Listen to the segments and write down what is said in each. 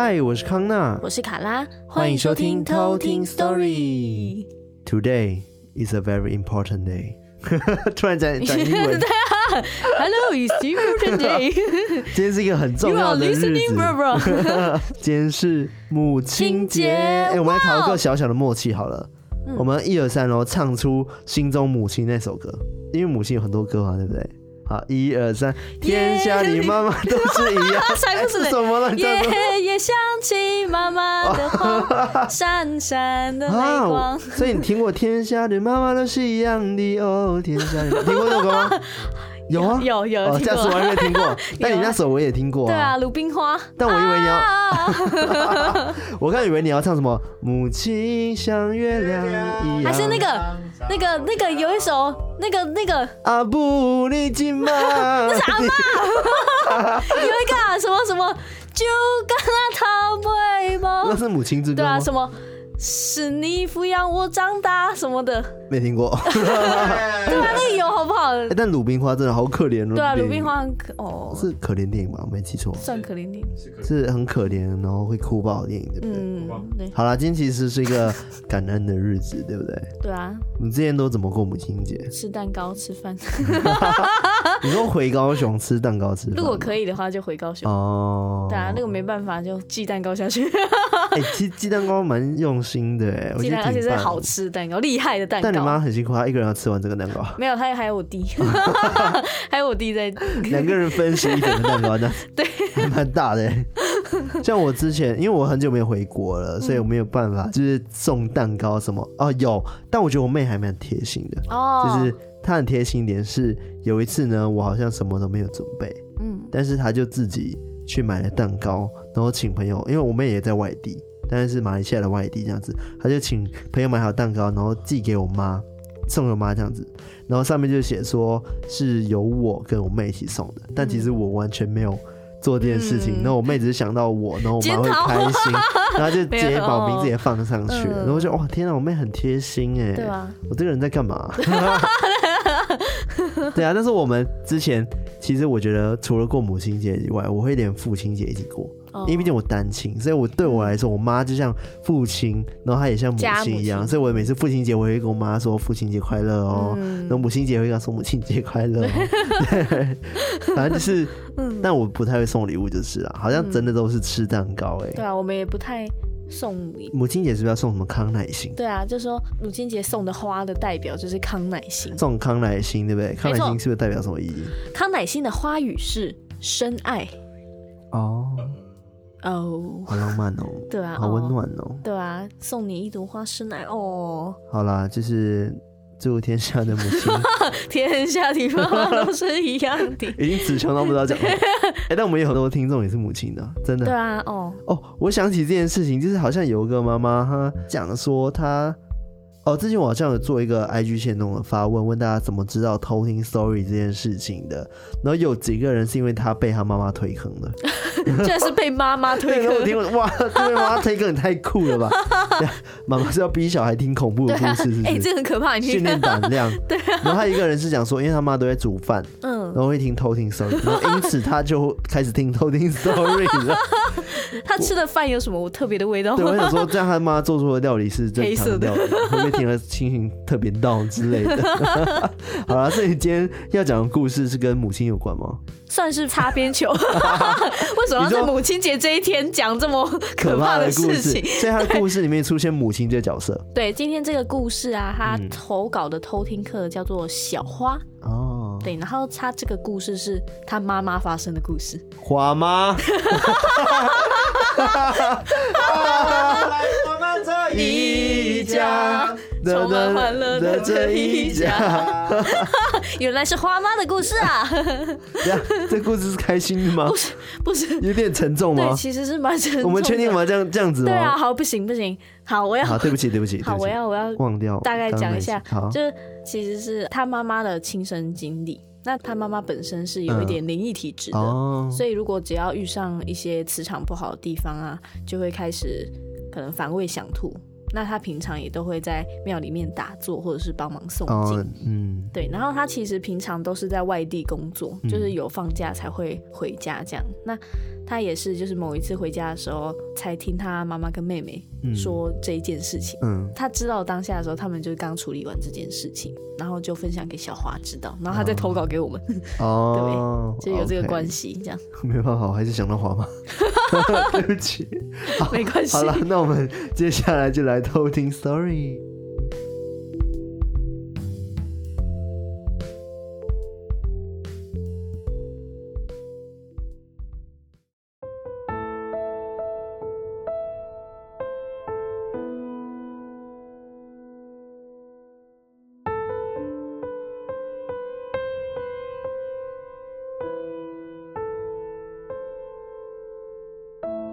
嗨，我是康纳，我是卡拉，欢迎收听偷听 Story。Today is a very important day。突然讲讲英文。Hello, it's important day。今天是一个很重要的日子。今天是母亲节。哎、欸，我们来考一个小小的默契好了。嗯、我们一二三，然后唱出心中母亲那首歌。因为母亲有很多歌嘛，对不对？好，一二三，天下你妈妈都是一样。才不是什么了？夜夜想起妈妈的话，闪闪的泪光。所以你听过天下的妈妈都是一样的哦？天下的听过这首歌吗？有啊，有有。哦，下次我还没听过，但你那首我也听过。对啊，鲁冰花。但我以为你要，我刚以为你要唱什么？母亲像月亮一样。还是那个那个那个有一首那个那个阿布里金玛，那是阿妈。有一个什么什么，就跟他逃不吗？那是母亲之歌。对啊，什么？是你抚养我长大什么的，没听过。对啊，那个有好不好？欸、但鲁冰花真的好可怜哦。对啊，鲁冰花很可哦，是可怜电影吧？我没记错，算可怜电影，是很可怜，然后会哭爆的电影，对不对？嗯，对。好啦，今天其实是一个感恩的日子，对不对？对啊。你之前都怎么过母亲节？吃蛋糕，吃饭。你说回高雄吃蛋糕吃饭？如果可以的话，就回高雄。哦。对啊，那个没办法，就寄蛋糕下去。哎、欸，其实寄蛋糕蛮用心的，哎，我觉得而且是好吃的蛋糕，厉害的蛋糕。但你妈很辛苦，她一个人要吃完这个蛋糕。没有，她还有我弟，还有我弟在。两个人分食一整个蛋糕，那对，还蛮大的。像我之前，因为我很久没有回国了，所以我没有办法就是送蛋糕什么。哦，有，但我觉得我妹还蛮贴心的。哦，就是她很贴心一点是，有一次呢，我好像什么都没有准备，嗯，但是她就自己。去买了蛋糕，然后请朋友，因为我妹也在外地，但是是马来西亚的外地这样子，他就请朋友买好蛋糕，然后寄给我妈，送给我妈这样子，然后上面就写说是由我跟我妹一起送的，但其实我完全没有做这件事情，然后我妹只是想到我，然后我妈会 开心，然后就直接把我名字也放上去，然后就哇天哪，我妹很贴心哎，对啊，我这个人在干嘛？对啊，但是我们之前其实我觉得除了过母亲节以外，我会连父亲节一起过，因为毕竟我单亲，所以我对我来说，我妈就像父亲，然后她也像母亲一样，所以我每次父亲节我会跟我妈说父亲节快乐哦，然后母亲节会跟她说母亲节快乐，对，反正就是，但我不太会送礼物就是了，好像真的都是吃蛋糕哎，对啊，我们也不太。送母亲节是不是要送什么康乃馨？对啊，就是说母亲节送的花的代表就是康乃馨。送康乃馨对不对？康乃馨是不是代表什么意义？康乃馨的花语是深爱。哦哦，好浪漫哦。对啊，好温暖哦。对啊，送你一朵花，生奶哦。好啦，就是。祝天下的母亲，天下的妈妈都是一样的。已经词穷到不知道讲了。哎，但我们有很多听众也是母亲的，真的。对啊，哦哦，我想起这件事情，就是好像有一个妈妈，她讲说她。哦，之前我好像有做一个 IG 线动的发问，问大家怎么知道偷听 story 这件事情的。然后有几个人是因为他被他妈妈推坑的，居然是被妈妈推坑。我听过，哇，被妈妈推坑也太酷了吧！妈妈是要逼小孩听恐怖的故事，是不是？哎、欸，这很可怕，你训练胆量。对、啊。然后他一个人是讲说，因为他妈都在煮饭，嗯，然后会听偷听 story，然后因此他就开始听偷听 story 了。他吃的饭有什么特别的味道？对，我想说，这样他妈做出的料理是正常的料理，会不会听了心情特别到之类的？好了，所以今天要讲的故事是跟母亲有关吗？算是擦边球。为什么要在母亲节这一天讲这么可怕的事情？事情所以他的故事里面出现母亲这个角色。对，今天这个故事啊，他投稿的偷听课叫做小花。哦，对，然后他这个故事是他妈妈发生的故事。花妈。来，我们这一家，充满欢乐的这一家。原来是花妈的故事啊！这故事是开心的吗？不是，不是，有点沉重吗？对，其实是蛮沉重的。我们确定吗？这样这样子吗？对啊，好，不行不行，好，我要，好，对不起对不起，好，我要我要忘掉，大概讲一下，就是其实是他妈妈的亲身经历。那他妈妈本身是有一点灵异体质的，嗯哦、所以如果只要遇上一些磁场不好的地方啊，就会开始可能反胃想吐，那他平常也都会在庙里面打坐，或者是帮忙诵经。哦，嗯，对。然后他其实平常都是在外地工作，就是有放假才会回家这样。嗯、那他也是，就是某一次回家的时候，才听他妈妈跟妹妹说这一件事情。嗯，他知道当下的时候，他们就刚处理完这件事情，然后就分享给小华知道，然后他再投稿给我们。哦，对，就有这个关系，这样。没办法，我还是想到花吗？对不起，没关系。好了，那我们接下来就来偷听 story。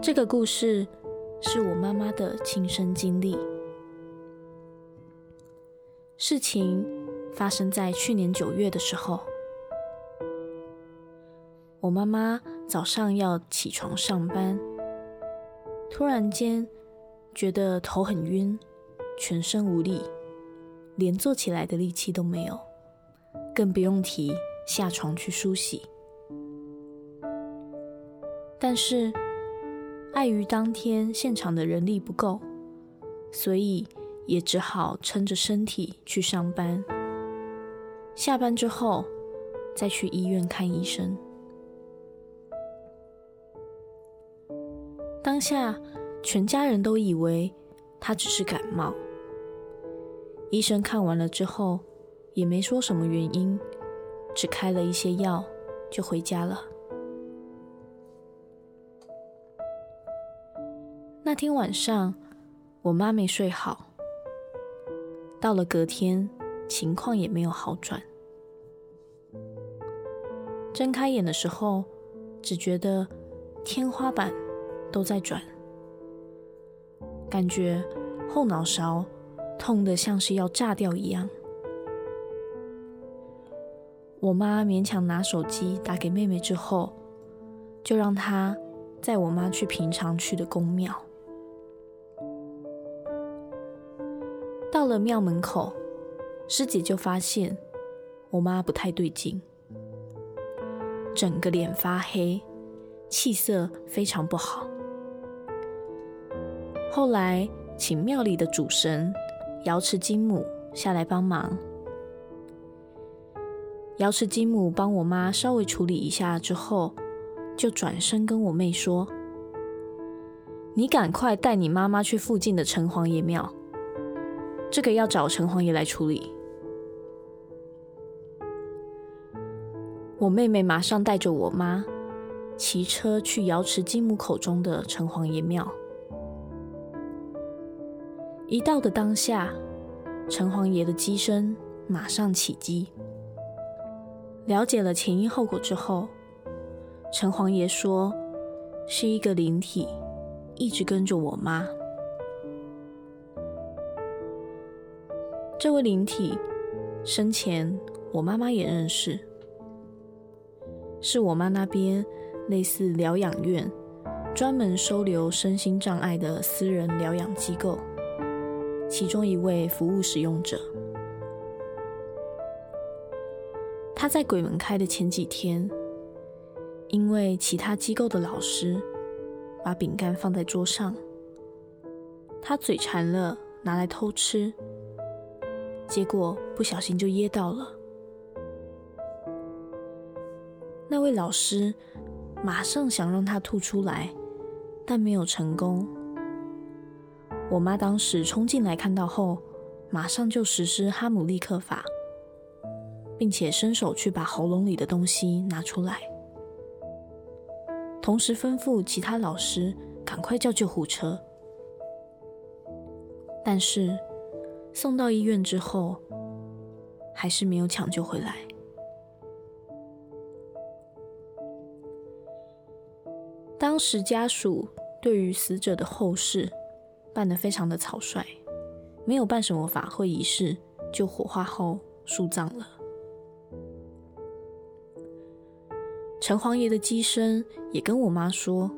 这个故事是我妈妈的亲身经历。事情发生在去年九月的时候，我妈妈早上要起床上班，突然间觉得头很晕，全身无力，连坐起来的力气都没有，更不用提下床去梳洗。但是，碍于当天现场的人力不够，所以也只好撑着身体去上班。下班之后，再去医院看医生。当下，全家人都以为他只是感冒。医生看完了之后，也没说什么原因，只开了一些药，就回家了。那天晚上，我妈没睡好。到了隔天，情况也没有好转。睁开眼的时候，只觉得天花板都在转，感觉后脑勺痛得像是要炸掉一样。我妈勉强拿手机打给妹妹之后，就让她载我妈去平常去的宫庙。到了庙门口，师姐就发现我妈不太对劲，整个脸发黑，气色非常不好。后来请庙里的主神瑶池金母下来帮忙，瑶池金母帮我妈稍微处理一下之后，就转身跟我妹说：“你赶快带你妈妈去附近的城隍爷庙。”这个要找城隍爷来处理。我妹妹马上带着我妈骑车去瑶池金母口中的城隍爷庙。一到的当下，城隍爷的乩身马上起乩。了解了前因后果之后，城隍爷说是一个灵体一直跟着我妈。这位灵体生前我妈妈也认识，是我妈那边类似疗养院，专门收留身心障碍的私人疗养机构，其中一位服务使用者。他在鬼门开的前几天，因为其他机构的老师把饼干放在桌上，他嘴馋了，拿来偷吃。结果不小心就噎到了。那位老师马上想让他吐出来，但没有成功。我妈当时冲进来看到后，马上就实施哈姆立克法，并且伸手去把喉咙里的东西拿出来，同时吩咐其他老师赶快叫救护车。但是，送到医院之后，还是没有抢救回来。当时家属对于死者的后事办得非常的草率，没有办什么法会仪式，就火化后树葬了。城隍爷的乩身也跟我妈说，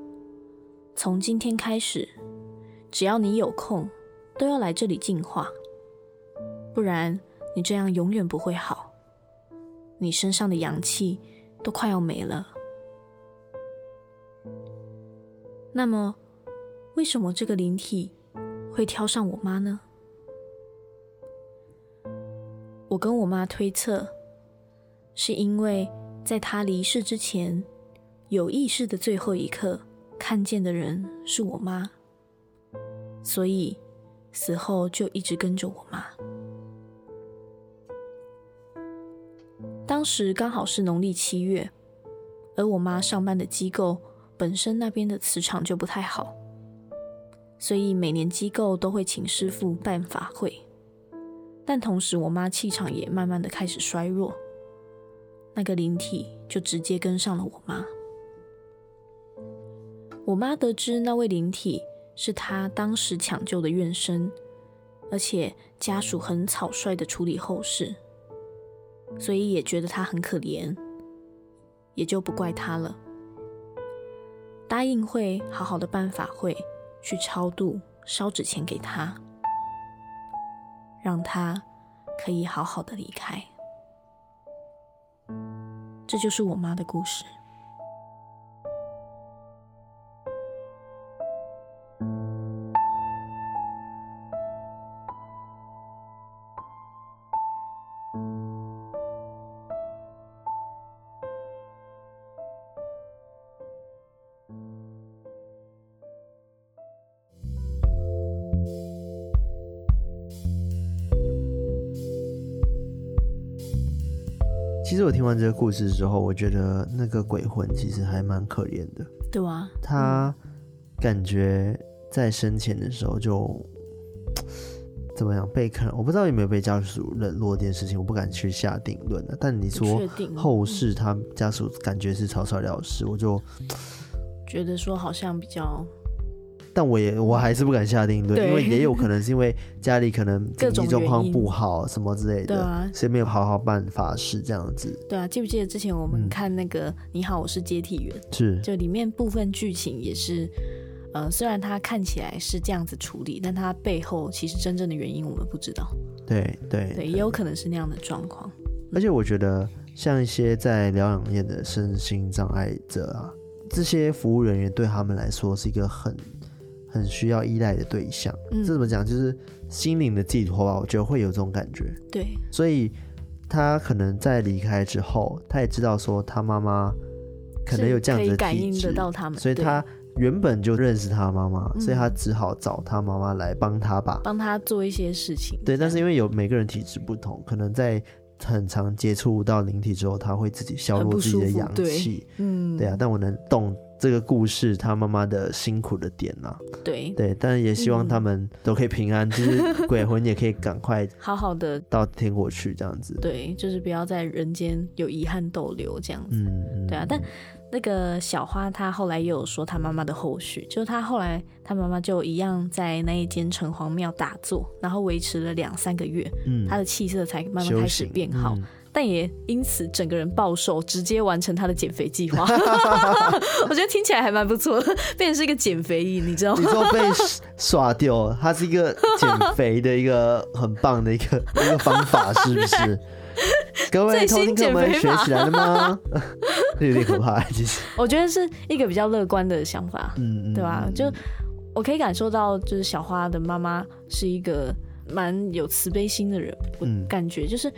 从今天开始，只要你有空，都要来这里净化，不然你这样永远不会好。你身上的阳气都快要没了。那么，为什么这个灵体会挑上我妈呢？我跟我妈推测，是因为在她离世之前，有意识的最后一刻看见的人是我妈，所以死后就一直跟着我妈。时刚好是农历七月，而我妈上班的机构本身那边的磁场就不太好，所以每年机构都会请师傅办法会。但同时，我妈气场也慢慢的开始衰弱，那个灵体就直接跟上了我妈。我妈得知那位灵体是她当时抢救的院生，而且家属很草率的处理后事，所以也觉得他很可怜，也就不怪他了，答应会好好的办法会去超度，烧纸钱给他。让他可以好好的离开，这就是我妈的故事。完这个故事之后，我觉得那个鬼魂其实还蛮可怜的，对啊，他感觉在生前的时候就怎么样被看，我不知道有没有被家属冷落这件事情，我不敢去下定论的。但你说后世他家属感觉是草草了事，我就觉得说好像比较。但我也我还是不敢下定论，因为也有可能是因为家里可能经济 状况不好什么之类的，啊、所以没有好好办法事这样子。对啊，记不记得之前我们看那个《你好，我是接替员》嗯，是就里面部分剧情也是，呃，虽然他看起来是这样子处理，但他背后其实真正的原因我们不知道。对对对，也有可能是那样的状况。而且我觉得像一些在疗养院的身心障碍者啊，这些服务人员对他们来说是一个很。很需要依赖的对象，嗯，这怎么讲？就是心灵的寄托吧。我觉得会有这种感觉。对，所以他可能在离开之后，他也知道说他妈妈可能有这样子的体质，感应得到他们，所以他原本就认识他妈妈，所以他只好找他妈妈来帮他吧，帮他做一些事情。对，但是因为有每个人体质不同，可能在很常接触到灵体之后，他会自己削弱自己的阳气。嗯，对啊，但我能动。这个故事，他妈妈的辛苦的点啊，对对，但也希望他们都可以平安，嗯、就是鬼魂也可以赶快好好的到天国去，这样子。对，就是不要在人间有遗憾逗留这样子。嗯，对啊。但那个小花，她后来也有说她妈妈的后续，就是她后来她妈妈就一样在那一间城隍庙打坐，然后维持了两三个月，嗯，她的气色才慢慢开始变好。但也因此整个人暴瘦，直接完成他的减肥计划。我觉得听起来还蛮不错，变成是一个减肥瘾，你知道吗？你说被耍掉，它是一个减肥的一个很棒的一个一个方法，是不是？各位偷听客们学起来了吗？有点可怕，其实。我觉得是一个比较乐观的想法，嗯，对吧？就我可以感受到，就是小花的妈妈是一个。蛮有慈悲心的人，我感觉就是，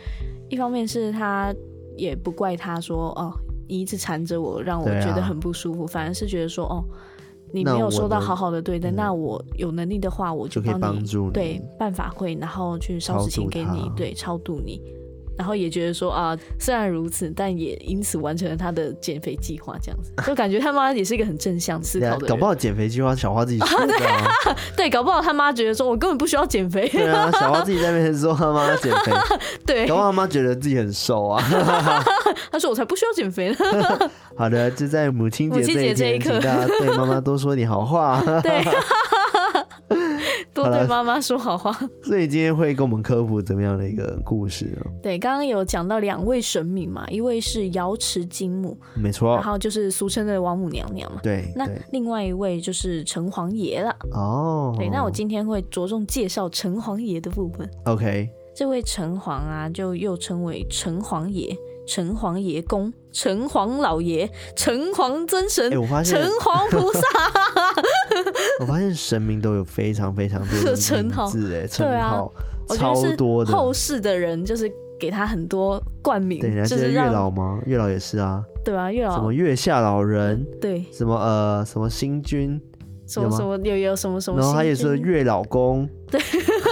一方面是他也不怪他说哦，你一直缠着我，让我觉得很不舒服，啊、反而是觉得说哦，你没有受到好好的对待，那我，有能力的话，我就帮你，帮助你。对办法会，然后去烧纸钱给你，对超度你。然后也觉得说啊，虽然如此，但也因此完成了他的减肥计划，这样子就感觉他妈也是一个很正向思考的人。搞不好减肥计划小花自己说的、啊啊。对，搞不好他妈觉得说我根本不需要减肥。对啊，小花自己在那边说他妈要减肥。对，搞不好他妈觉得自己很瘦啊。他说我才不需要减肥呢。好的，就在母亲节这一天，请大家对妈妈多说点好话。对。多对妈妈说好话。所以今天会跟我们科普怎么样的一个故事呢？对，刚刚有讲到两位神明嘛，一位是瑶池金母，没错，然后就是俗称的王母娘娘嘛。对，那另外一位就是城隍爷了。哦，对，那我今天会着重介绍城隍爷的部分。OK，这位城隍啊，就又称为城隍爷。城隍爷公、城隍老爷、城隍尊神、城隍菩萨。我发现神明都有非常非常多的 称号，哎，称号超多的。后世的人就是给他很多冠名，对，就是月老吗？月老也是啊，对啊，月老。什么月下老人，对，什么呃什么星君。什么什么有有什么什么，然后他也是月老公，对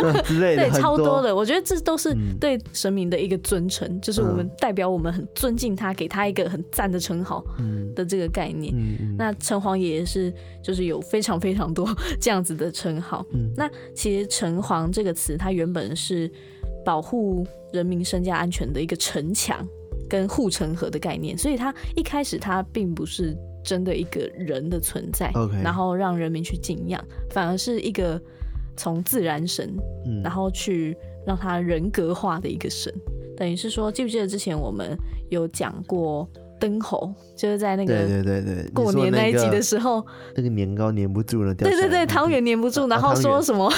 之类的，对，超多的。我觉得这都是对神明的一个尊称，嗯、就是我们代表我们很尊敬他，给他一个很赞的称号的这个概念。嗯、那城隍爷是就是有非常非常多这样子的称号。嗯、那其实城隍这个词，它原本是保护人民身家安全的一个城墙跟护城河的概念，所以它一开始它并不是。真的一个人的存在.然后让人民去敬仰，反而是一个从自然神，嗯、然后去让他人格化的一个神。等于是说，记不记得之前我们有讲过灯猴，就是在那个对对对对过年那一集的时候，那个年糕粘不住了，对对对，汤圆粘不住，然后说什么，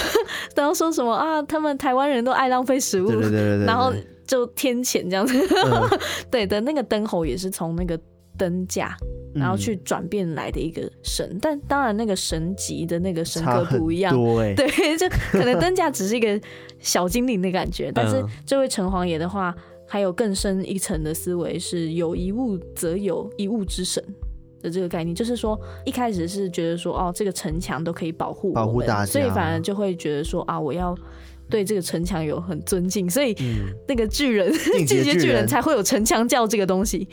然后说什么啊，他们台湾人都爱浪费食物，对对对然后就天谴这样子，嗯、对的，那个灯猴也是从那个灯架。然后去转变来的一个神，嗯、但当然那个神级的那个神格不一样，欸、对，就可能灯架只是一个小精灵的感觉，但是这位城隍爷的话，还有更深一层的思维，是有一物则有一物之神的这个概念，就是说一开始是觉得说哦，这个城墙都可以保护保护大家，所以反而就会觉得说啊，我要。对这个城墙有很尊敬，所以那个巨人 进击的巨人才会有城墙教这个东西，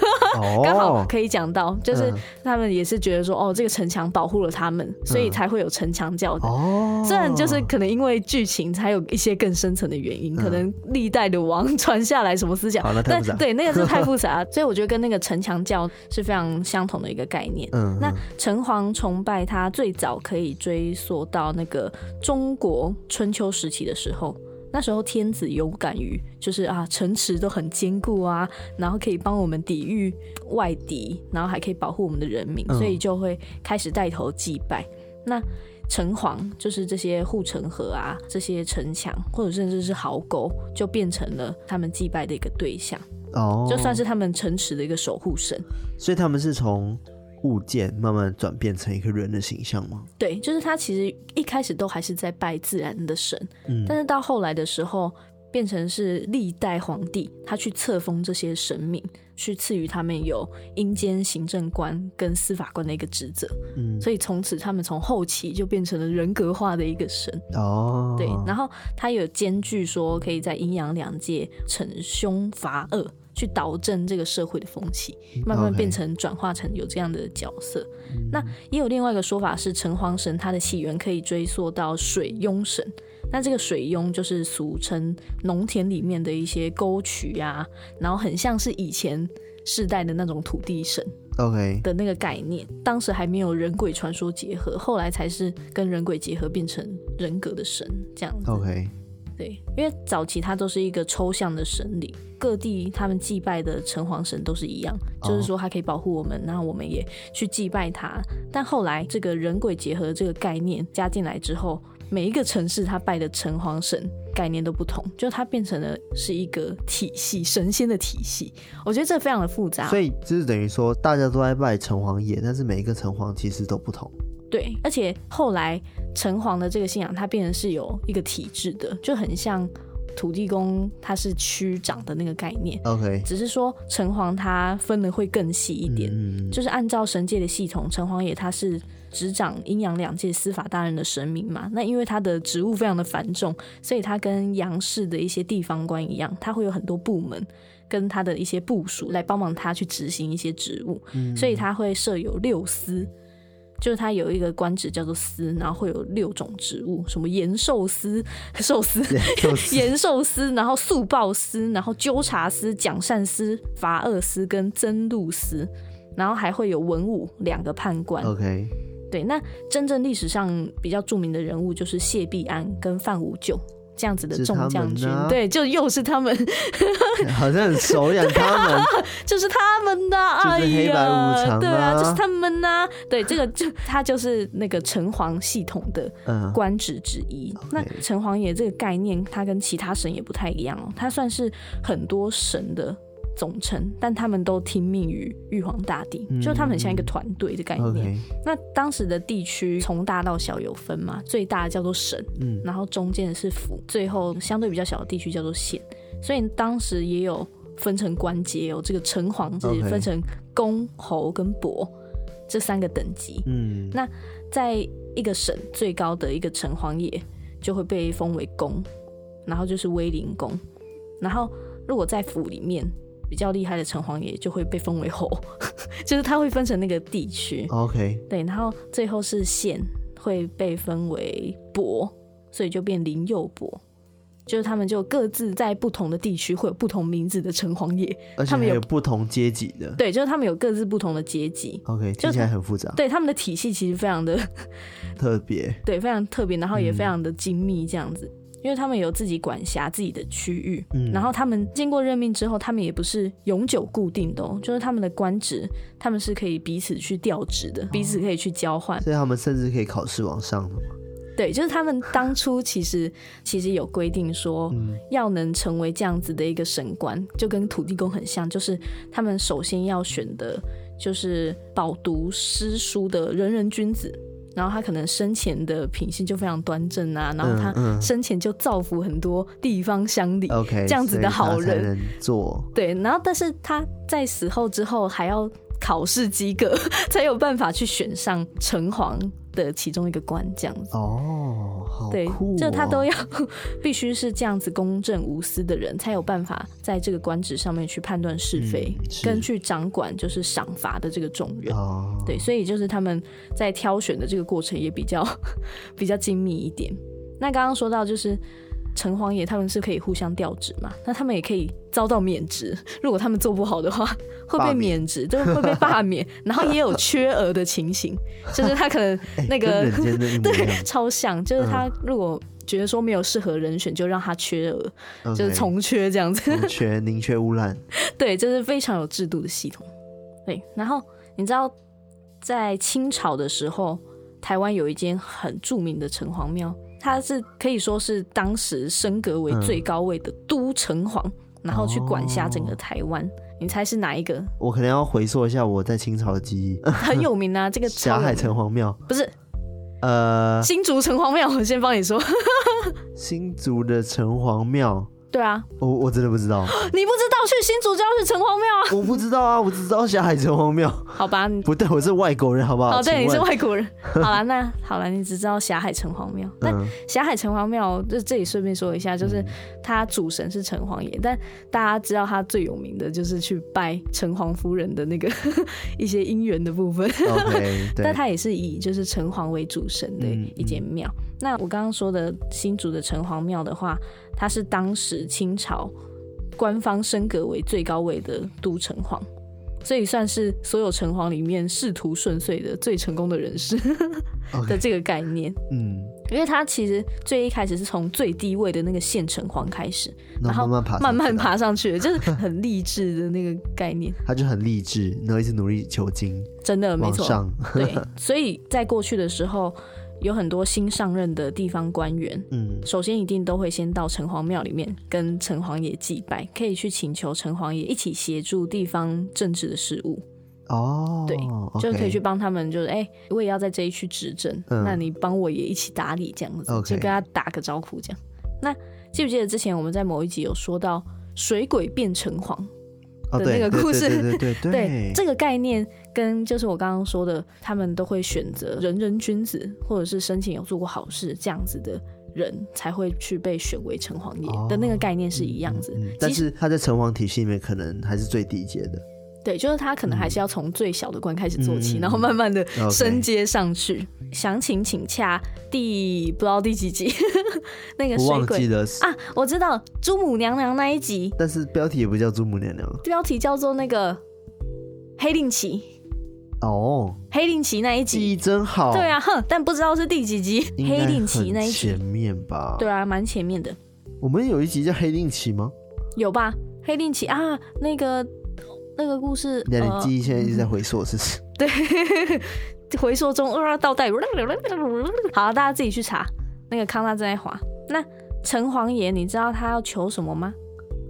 刚好可以讲到，就是他们也是觉得说，哦，这个城墙保护了他们，所以才会有城墙教的。哦，虽然就是可能因为剧情才有一些更深层的原因，可能历代的王传下来什么思想，但对那个是太复杂，所以我觉得跟那个城墙教是非常相同的一个概念。嗯，那城隍崇拜它最早可以追溯到那个中国春秋时期的时候，那时候天子有感于就是啊，城池都很坚固啊，然后可以帮我们抵御外敌，然后还可以保护我们的人民，所以就会开始带头祭拜。那城隍就是这些护城河啊，这些城墙或者甚至是壕沟，就变成了他们祭拜的一个对象哦，就算是他们城池的一个守护神。所以他们是从。物件慢慢转变成一个人的形象吗？对，就是他其实一开始都还是在拜自然的神，嗯，但是到后来的时候，变成是历代皇帝他去册封这些神明，去赐予他们有阴间行政官跟司法官的一个职责，嗯，所以从此他们从后期就变成了人格化的一个神哦，对，然后他有兼具说可以在阴阳两界惩凶罚恶。去导正这个社会的风气，慢慢变成转化成有这样的角色。那也有另外一个说法是，城隍神它的起源可以追溯到水庸神。那这个水庸就是俗称农田里面的一些沟渠啊，然后很像是以前世代的那种土地神，OK 的那个概念。当时还没有人鬼传说结合，后来才是跟人鬼结合变成人格的神这样子。OK。对，因为早期它都是一个抽象的神灵，各地他们祭拜的城隍神都是一样，就是说它可以保护我们，然后我们也去祭拜它。但后来这个人鬼结合这个概念加进来之后，每一个城市他拜的城隍神概念都不同，就它变成了是一个体系，神仙的体系。我觉得这非常的复杂，所以就是等于说大家都在拜城隍爷，但是每一个城隍其实都不同。对，而且后来城隍的这个信仰，它变成是有一个体制的，就很像土地公，他是区长的那个概念。OK，只是说城隍他分的会更细一点，嗯、就是按照神界的系统，城隍爷他是执掌阴阳两界司法大人的神明嘛。那因为他的职务非常的繁重，所以他跟杨氏的一些地方官一样，他会有很多部门跟他的一些部署来帮忙他去执行一些职务，嗯、所以他会设有六司。就是他有一个官职叫做司，然后会有六种职务，什么延寿司、寿司、延寿司，然后速报司，然后纠察司、奖善司、罚恶司跟增禄司，然后还会有文武两个判官。OK，对，那真正历史上比较著名的人物就是谢必安跟范无咎。这样子的众将军，啊、对，就又是他们，好像很熟养他们，就是他们的，就是黑白无常，对啊，就是他们呐、啊，对，这个就他就是那个城隍系统的官职之一。嗯、那城隍爷这个概念，它跟其他神也不太一样哦，它算是很多神的。总称，但他们都听命于玉皇大帝，嗯、就他们很像一个团队的概念。那当时的地区从大到小有分嘛，最大的叫做省，嗯，然后中间的是府，最后相对比较小的地区叫做县。所以当时也有分成官阶，有这个城隍是分成公、侯跟伯这三个等级。嗯，那在一个省最高的一个城隍爷就会被封为公，然后就是威灵公，然后如果在府里面。比较厉害的城隍爷就会被封为侯，就是他会分成那个地区。OK，对，然后最后是县会被分为伯，所以就变灵右伯，就是他们就各自在不同的地区会有不同名字的城隍爷，而且他们有不同阶级的。对，就是他们有各自不同的阶级。OK，听起来很复杂。对，他们的体系其实非常的特别，对，非常特别，然后也非常的精密，这样子。嗯因为他们有自己管辖自己的区域，嗯，然后他们经过任命之后，他们也不是永久固定的哦，就是他们的官职，他们是可以彼此去调职的，彼此可以去交换，所以他们甚至可以考试往上的嘛。对，就是他们当初其实其实有规定说，要能成为这样子的一个神官，就跟土地公很像，就是他们首先要选的就是饱读诗书的仁人君子。然后他可能生前的品性就非常端正啊，然后他生前就造福很多地方乡里，嗯嗯、这样子的好人。做。对，然后但是他在死后之后还要考试及格，才有办法去选上城隍的其中一个官，这样子哦，好哦，对，就他都要 必须是这样子公正无私的人，才有办法在这个官职上面去判断是非，嗯、跟去掌管就是赏罚的这个重任。哦，对，所以就是他们在挑选的这个过程也比较 比较精密一点。那刚刚说到就是。城隍爷他们是可以互相调职嘛？那他们也可以遭到免职。如果他们做不好的话，会被免职，就是会被罢免。然后也有缺额的情形，就是他可能 那个、欸、对超像，就是他如果觉得说没有适合人选，就让他缺额，嗯、就是从缺这样子。缺宁缺毋滥。对，这、就是非常有制度的系统。对，然后你知道在清朝的时候，台湾有一间很著名的城隍庙。他是可以说是当时升格为最高位的都城隍，嗯、然后去管辖整个台湾。哦、你猜是哪一个？我可能要回溯一下我在清朝的记忆。很有名啊，这个霞海城隍庙不是？呃，新竹城隍庙，我先帮你说。新竹的城隍庙。对啊，我我真的不知道。你不知道去新竹就要去城隍庙啊？我不知道啊，我只知道霞海城隍庙。好吧，不对，我是外国人，好不好？哦，对，你是外国人。好了，那好了，你只知道霞海城隍庙。那霞海城隍庙，就这里顺便说一下，就是它主神是城隍爷，但大家知道它最有名的就是去拜城隍夫人的那个 一些姻缘的部分。OK，但它也是以就是城隍为主神的一间庙。那我刚刚说的新竹的城隍庙的话。它是当时清朝官方升格为最高位的都城隍，所以算是所有城隍里面仕途顺遂的最成功的人士 的这个概念。嗯，因为他其实最一开始是从最低位的那个县城隍开始，然后慢慢爬上去，就是很励志的那个概念。他就很励志，然后一直努力求精，真的没错。对，所以在过去的时候。有很多新上任的地方官员，嗯，首先一定都会先到城隍庙里面跟城隍爷祭拜，可以去请求城隍爷一起协助地方政治的事务。哦，对，就可以去帮他们，就是哎、欸，我也要在这一区执政，嗯、那你帮我也一起打理这样子就跟他打个招呼这样。那记不记得之前我们在某一集有说到水鬼变城隍？的那个故事，对对对，对 这个概念跟就是我刚刚说的，他们都会选择仁人君子，或者是生前有做过好事这样子的人，才会去被选为城隍爷的那个概念是一样子。哦嗯嗯、但是他在城隍体系里面可能还是最低阶的。对，就是他可能还是要从最小的官开始做起，嗯、然后慢慢的升阶上去。详情请洽第不知道第几集 那个水鬼啊，我知道珠母娘娘那一集，但是标题也不叫珠母娘娘，标题叫做那个黑令旗。哦，黑令旗那一集记忆真好。对啊，哼，但不知道是第几集。黑令旗那一集前面吧？对啊，蛮前面的。我们有一集叫黑令旗吗？有吧，黑令旗啊，那个那个故事。那你记忆现在一直在回溯，是不是？对，回溯中啊，倒带。好，大家自己去查。那个康纳正在滑。那城隍爷，你知道他要求什么吗？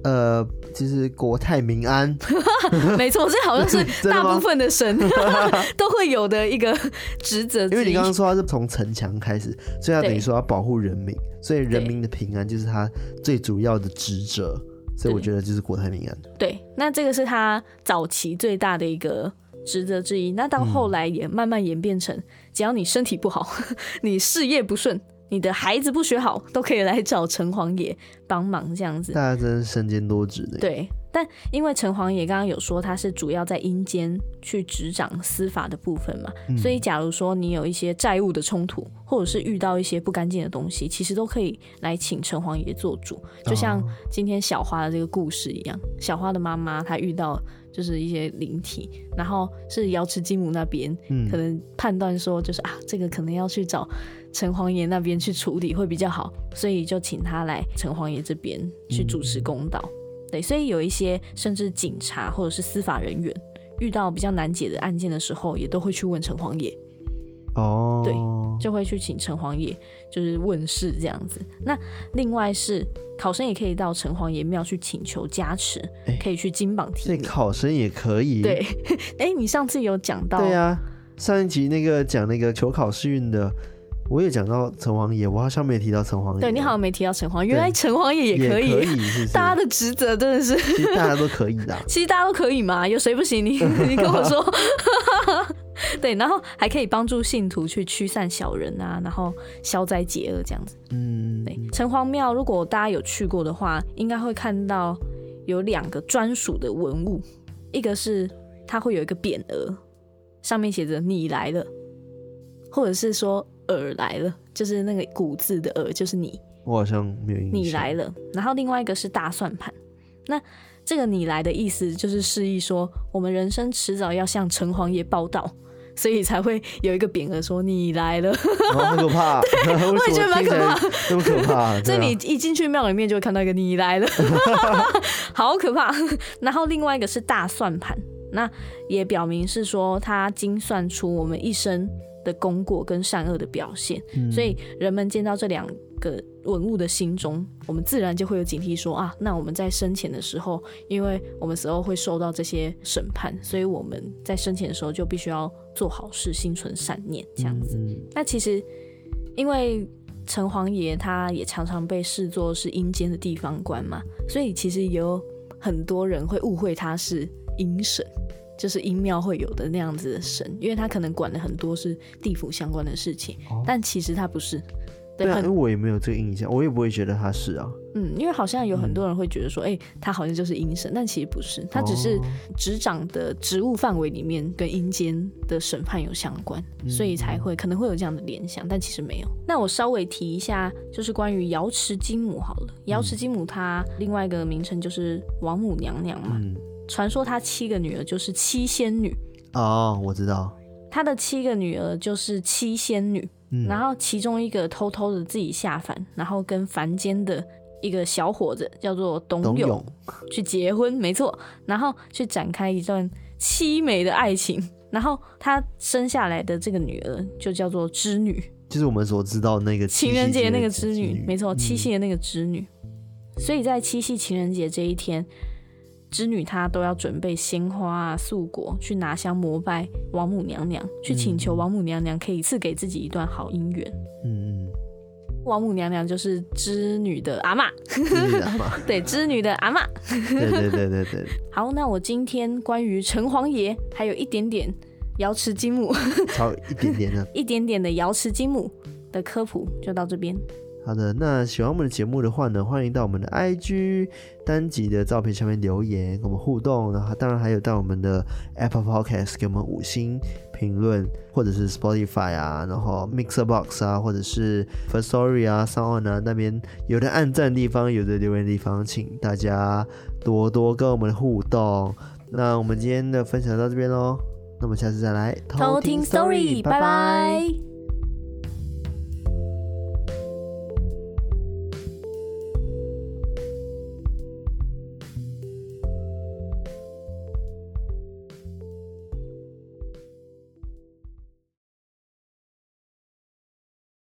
呃，就是国泰民安。没错，这好像是大部分的神都会有的一个职责。因为你刚刚说他是从城墙开始，所以他等于说要保护人民，所以人民的平安就是他最主要的职责。所以我觉得就是国泰民安。对，那这个是他早期最大的一个职责之一。那到后来也慢慢演变成，只要你身体不好，你事业不顺。你的孩子不学好，都可以来找城隍爷帮忙，这样子。大家真是身兼多职的。对，但因为城隍爷刚刚有说他是主要在阴间去执掌司法的部分嘛，嗯、所以假如说你有一些债务的冲突，或者是遇到一些不干净的东西，其实都可以来请城隍爷做主。就像今天小花的这个故事一样，小花的妈妈她遇到就是一些灵体，然后是瑶池金母那边，可能判断说就是啊，这个可能要去找。城隍爷那边去处理会比较好，所以就请他来城隍爷这边去主持公道。嗯、对，所以有一些甚至警察或者是司法人员遇到比较难解的案件的时候，也都会去问城隍爷。哦，对，就会去请城隍爷就是问事这样子。那另外是考生也可以到城隍爷庙去请求加持，欸、可以去金榜题名。对，考生也可以。对，哎、欸，你上次有讲到？对啊，上一集那个讲那个求考试运的。我也讲到城隍爷，我好像没提到城隍爷。对，你好像没提到城隍，原来城隍爷也可以。可以是是，大家的职责真的是，其实大家都可以的。其实大家都可以嘛，有谁不行？你你跟我说。对，然后还可以帮助信徒去驱散小人啊，然后消灾解厄这样子。嗯，对，城隍庙如果大家有去过的话，应该会看到有两个专属的文物，一个是它会有一个匾额，上面写着“你来了”，或者是说。尔来了，就是那个古字的尔，就是你。我好像没有印象。你来了，然后另外一个是大算盘。那这个你来的意思，就是示意说，我们人生迟早要向城隍爷报到，所以才会有一个匾额说你来了。好可怕，我也觉得蛮可怕，这么可怕。所以你一进去庙里面，就会看到一个你来了，好可怕。然后另外一个是大算盘，那也表明是说，他精算出我们一生。的功过跟善恶的表现，嗯、所以人们见到这两个文物的心中，我们自然就会有警惕说，说啊，那我们在生前的时候，因为我们死后会受到这些审判，所以我们在生前的时候就必须要做好事，心存善念，这样子。嗯、那其实，因为城隍爷他也常常被视作是阴间的地方官嘛，所以其实有很多人会误会他是阴神。就是阴庙会有的那样子的神，因为他可能管的很多是地府相关的事情，哦、但其实他不是。对，因为我也没有这个印象，我也不会觉得他是啊。嗯，因为好像有很多人会觉得说，哎、嗯欸，他好像就是阴神，但其实不是，他只是执掌的职务范围里面跟阴间的审判有相关，嗯、所以才会可能会有这样的联想，但其实没有。那我稍微提一下，就是关于瑶池金母好了，瑶池金母她另外一个名称就是王母娘娘嘛。嗯传说他七个女儿就是七仙女。哦，我知道。他的七个女儿就是七仙女，嗯、然后其中一个偷偷的自己下凡，然后跟凡间的一个小伙子叫做董永，去结婚，没错，然后去展开一段凄美的爱情，然后他生下来的这个女儿就叫做织女，就是我们所知道那个情人节那个织女，没错，七夕的那个织女。嗯、所以在七夕情人节这一天。织女她都要准备鲜花啊、素果，去拿香膜拜王母娘娘，去请求王母娘娘可以赐给自己一段好姻缘。嗯，王母娘娘就是织女的阿妈 对，织女的阿妈。对对对对对。好，那我今天关于城隍爷还有一点点瑶池金母，超一点点的，一点点的瑶池金母的科普就到这边。好的，那喜欢我们的节目的话呢，欢迎到我们的 IG 单集的照片下面留言，跟我们互动。然后当然还有到我们的 Apple Podcast 给我们五星评论，或者是 Spotify 啊，然后 Mixer Box 啊，或者是 Firstory 啊、SoundOn 啊那边有的按赞地方，有的留言地方，请大家多多跟我们互动。那我们今天的分享到这边喽。那我们下次再来偷听 story，拜拜。